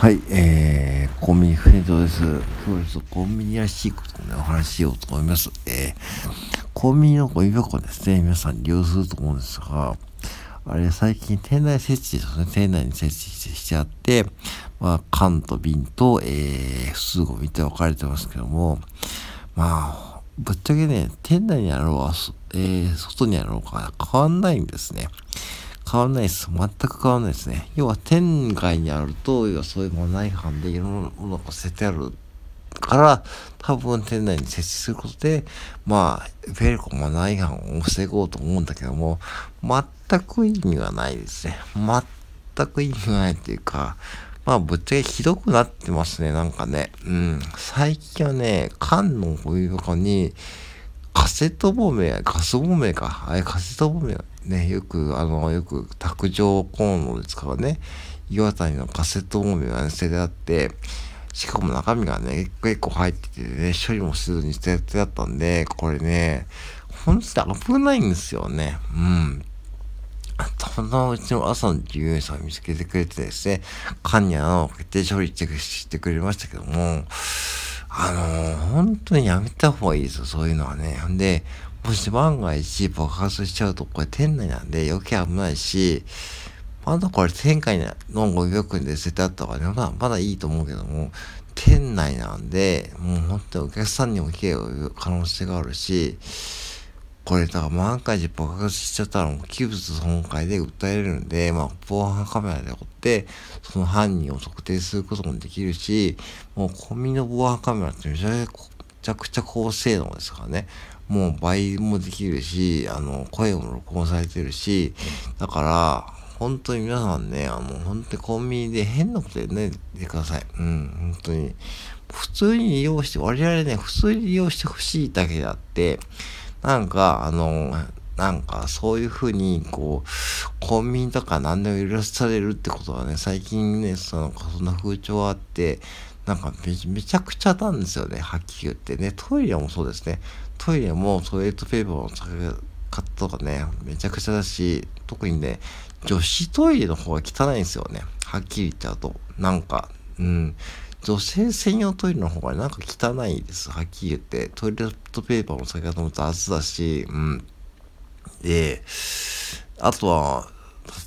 はい、えー、コンビニフレンドです。今日ですコンビニらしいことをね、お話ししようと思います。えー、コンビニのゴミ箱ですね、皆さん利用すると思うんですが、あれ、最近店内設置ですね、店内に設置しちゃって、まあ、缶と瓶と、えー、普通ゴミって分かれてますけども、まあ、ぶっちゃけね、店内にあろうが、えー、外にあろうが変わんないんですね。変わらないです。全く変わらないですね。要は店外にあると、要はそういうマナー違反でいろんなものが捨ててあるから、多分店内に設置することで、まあ、フェルコマナー違反を防ごうと思うんだけども、全く意味はないですね。全く意味がないっていうか、まあ、ぶっちゃけひどくなってますね、なんかね。うん。最近はね、缶のお湯とかに、カセットボンベ、ガスボンベか。あれ、カセットボンベね、よく、あの、よく卓上コンロで使うね、岩谷のカセットボンベが、ね、捨ててあって、しかも中身がね、結構入っててね、処理もせずに捨ててあったんで、これね、本当に危ないんですよね。うん。たまたまうちの朝の従業員さん見つけてくれてですね、缶に穴を開けて処理してくれましたけども、あのー、本当にやめた方がいいですよ、そういうのはね。んで、もし万が一爆発しちゃうと、これ店内なんで余計危ないし、まだこれ店外のご予約で捨ててあった方がね、まだ、まだいいと思うけども、店内なんで、もう本当にお客さんにも来る可能性があるし、これ、だから万が一爆発しちゃったらもう器物損壊で訴えれるんで、まあ、防犯カメラで追って、その犯人を特定することもできるし、もうコンビニの防犯カメラってめちゃくちゃ高性能ですからね。もう倍もできるし、あの、声も録音されてるし、だから、本当に皆さんね、あの、本当にコンビニで変なことやねてください。うん、本当に。普通に利用して、我々ね、普通に利用してほしいだけであって、なんか、あの、なんか、そういうふうに、こう、コンビニとか何でも許されるってことはね、最近ね、その、そんな風潮あって、なんかめちゃくちゃなんですよね、はっきり言ってね。トイレもそうですね。トイレもトイレットペーパーの使い方とかね、めちゃくちゃだし、特にね、女子トイレの方が汚いんですよね。はっきり言っちゃうと。なんか、うん。女性専用トイレの方がなんか汚いです。はっきり言って。トイレットペーパーの使い方も雑だし、うん。で、あとは、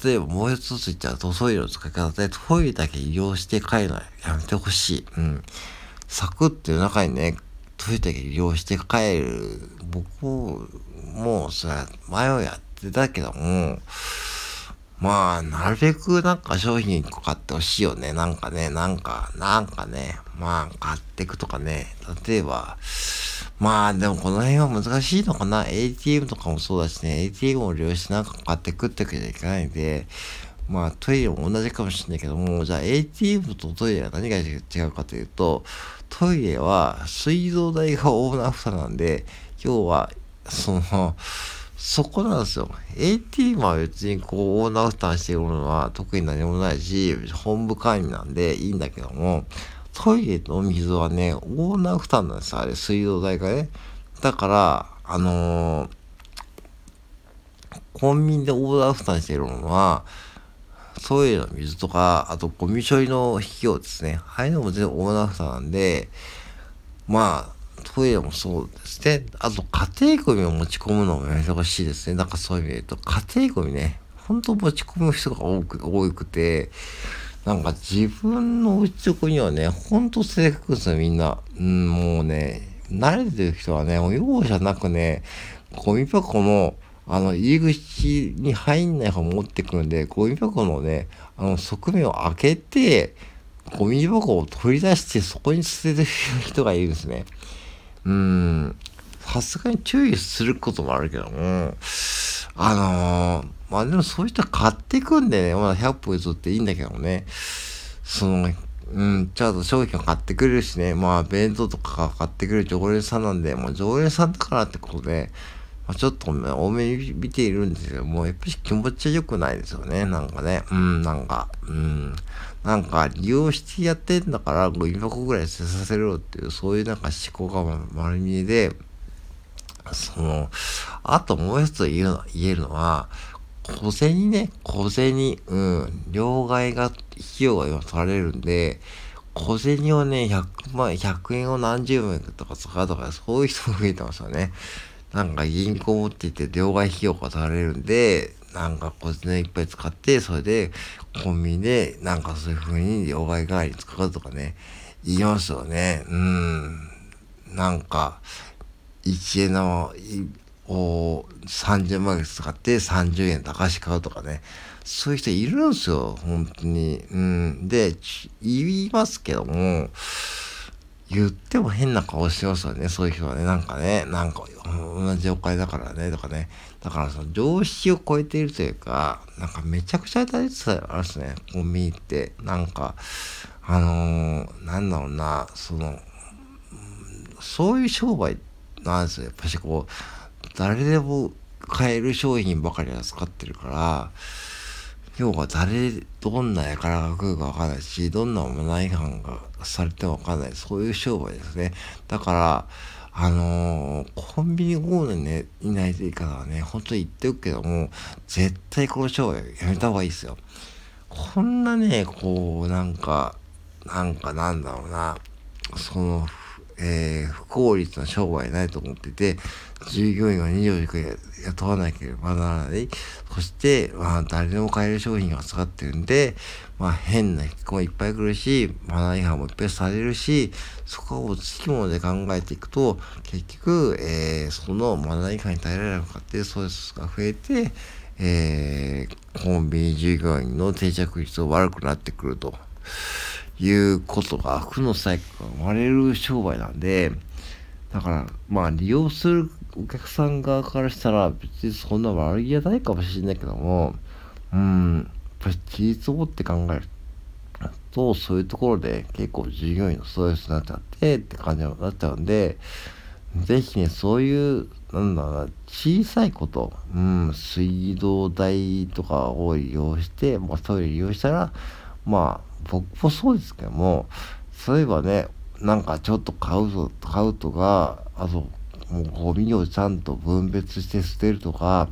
例えばもう一つ言っちゃうとトイレの使い方でトイレだけ利用して帰るのはやめてほしい。うん。サクッていう中にね、トイレだけ利用して帰る。僕ももうそれは前をやってたけども、まあ、なるべくなんか商品買ってほしいよね。なんかね、なんか、なんかね、まあ、買っていくとかね。例えば、まあ、でもこの辺は難しいのかな。ATM とかもそうだしね、ATM を利用してなんか買ってくってわけじゃいけないんで、まあ、トイレも同じかもしれないけども、じゃあ ATM とトイレは何が違うかというと、トイレは水道代がオーナー負担なんで、要は、その、そこなんですよ。AT は別にこう、オーナー負担してるものは特に何もないし、本部会員なんでいいんだけども、トイレの水はね、オーナー負担なんですよ。あれ、水道代がね。だから、あのー、コンビニでオーナー負担してるものは、トイレの水とか、あとゴミ処理の費用ですね。ああいうのも全部オーナー負担なんで、まあ、トイレもそうですね。あと、家庭ゴミを持ち込むのもやめてほしいですね。なんかそういう意味で言うと、家庭ゴミね、ほんと持ち込む人が多く、多くて、なんか自分のうちの子にはね、ほんと性格ですよ、みんな。うん、もうね、慣れてる人はね、もう容赦なくね、ゴミ箱の、あの、入り口に入んない方持ってくるんで、ゴミ箱のね、あの、側面を開けて、ゴミ箱を取り出してそこに捨ててる人がいるんですね。うん、さすがに注意することもあるけども、あのー、まあでもそういう人は買っていくんでね、まあ100歩譲っていいんだけどね、その、うん、ちゃんと商品を買ってくれるしね、まあ弁当とか買ってくれる常連さんなんで、もう常連さんだからってことで、まあ、ちょっと、多めに見ているんですけども、やっぱり気持ちは良くないですよね、なんかね。うん、なんか、うん。なんか、利用してやってんだから、ゴミ箱ぐらい捨てさせろっていう、そういうなんか思考が丸見えで、その、あともう一つ言えるの言えるのは、小銭ね、小銭、うん、両替が、費用が今取られるんで、小銭をね、100万、100円を何十万とか使うとか、そういう人も増えてますよね。なんか銀行持っていて両替費用が取られるんで、なんか小銭いっぱい使って、それでコンビニでなんかそういう風に両替代わりに使うとかね、言いますよね。うん。なんか、1円のを30万円使って30円高し買うとかね。そういう人いるんですよ、本当に。うん。で、言いますけども、言っても変な顔してますよね、そういう人はね。なんかね、なんか、同じお金だからね、とかね。だからその常識を超えているというか、なんかめちゃくちゃ大事さあるっすね、コンビニって。なんか、あのー、なんだろうな、その、そういう商売なんですよ。やっぱしこう、誰でも買える商品ばかり扱ってるから、要は誰、どんな輩が来るかわかんないし、どんなマナー違反がされてもわかんない。そういう商売ですね。だから、あのー、コンビニゴールに、ね、いないといいからね、本当に言っておくけども、絶対この商売やめた方がいいですよ。こんなね、こう、なんか、なんかなんだろうな、その、えー、不効率な商売ないと思ってて、従業員は24時間雇わなければならない。そして、まあ、誰でも買える商品が使ってるんで、まあ、変な人もいっぱい来るし、マナー違反もいっぱいされるし、そこをつきもので考えていくと、結局、えー、そのマナー違反に耐えられなかったストレスが増えて、えー、コンビニ従業員の定着率が悪くなってくると。いうことが、負のサイクルが生まれる商売なんで、だから、まあ、利用するお客さん側からしたら、別にそんな悪気はないかもしれないけども、うん、やっぱり事実をって考えると、そういうところで結構従業員のストレスになっちゃってって感じになっちゃうんで、ぜひね、そういう、なんだろうな、小さいこと、うん、水道代とかを利用して、まあ、トイレ利用したら、まあ、僕もそうですけども、そういえばね、なんかちょっと買うと、買うとか、あと、もうゴミをちゃんと分別して捨てるとか、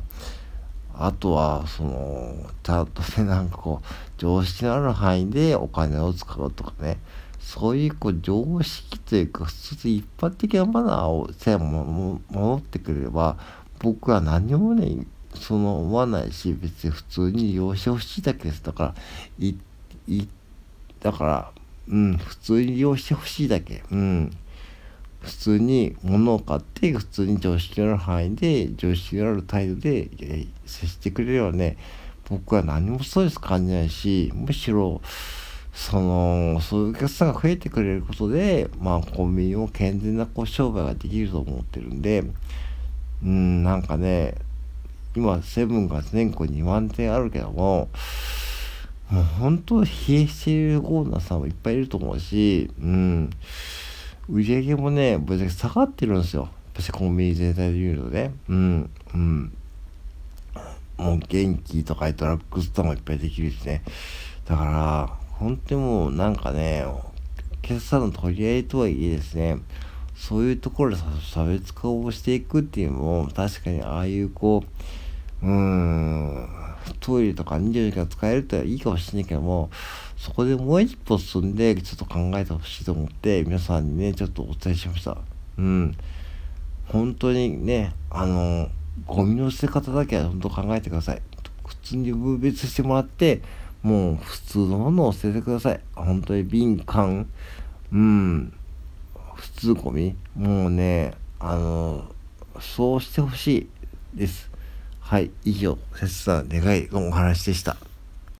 あとは、その、ちゃんとね、なんかこう、常識のある範囲でお金を使うとかね、そういうこう常識というか、普通一般的なマナーをさえも守ってくれれば、僕は何もね、その思わないし、別に普通に利用してほしいだけです。だから、い、い、だから、うん、普通に利用してほしいだけ。うん。普通に物を買って普通に常識のある範囲で常識のある態度で接してくれればね僕は何もストレス感じないしむしろそのそういうお客さんが増えてくれることでまあコンビニも健全なこう商売ができると思ってるんでうんなんかね今セブンが全国2万店あるけどももう本当冷えしているオーナーさんもいっぱいいると思うし、うん。売り上げもね、ぶっちゃけ下がってるんですよ。私コンビニ全体で言うとね。うん、うん。もう元気とかドラッグストアもいっぱいできるしね。だから、本当にもうなんかね、決算の取り合いとはいえですね、そういうところで差別化をしていくっていうのも、確かにああいうこう、うん、トイレとか24時間使えるといいかもしれないけども、そこでもう一歩進んで、ちょっと考えてほしいと思って、皆さんにね、ちょっとお伝えしました。うん。本当にね、あの、ゴミの捨て方だけは本当考えてください。普通に分別してもらって、もう普通のものを捨ててください。本当に瓶、缶、うん、普通ゴミ。もうね、あの、そうしてほしいです。はい、以上、切な願いのお話でした。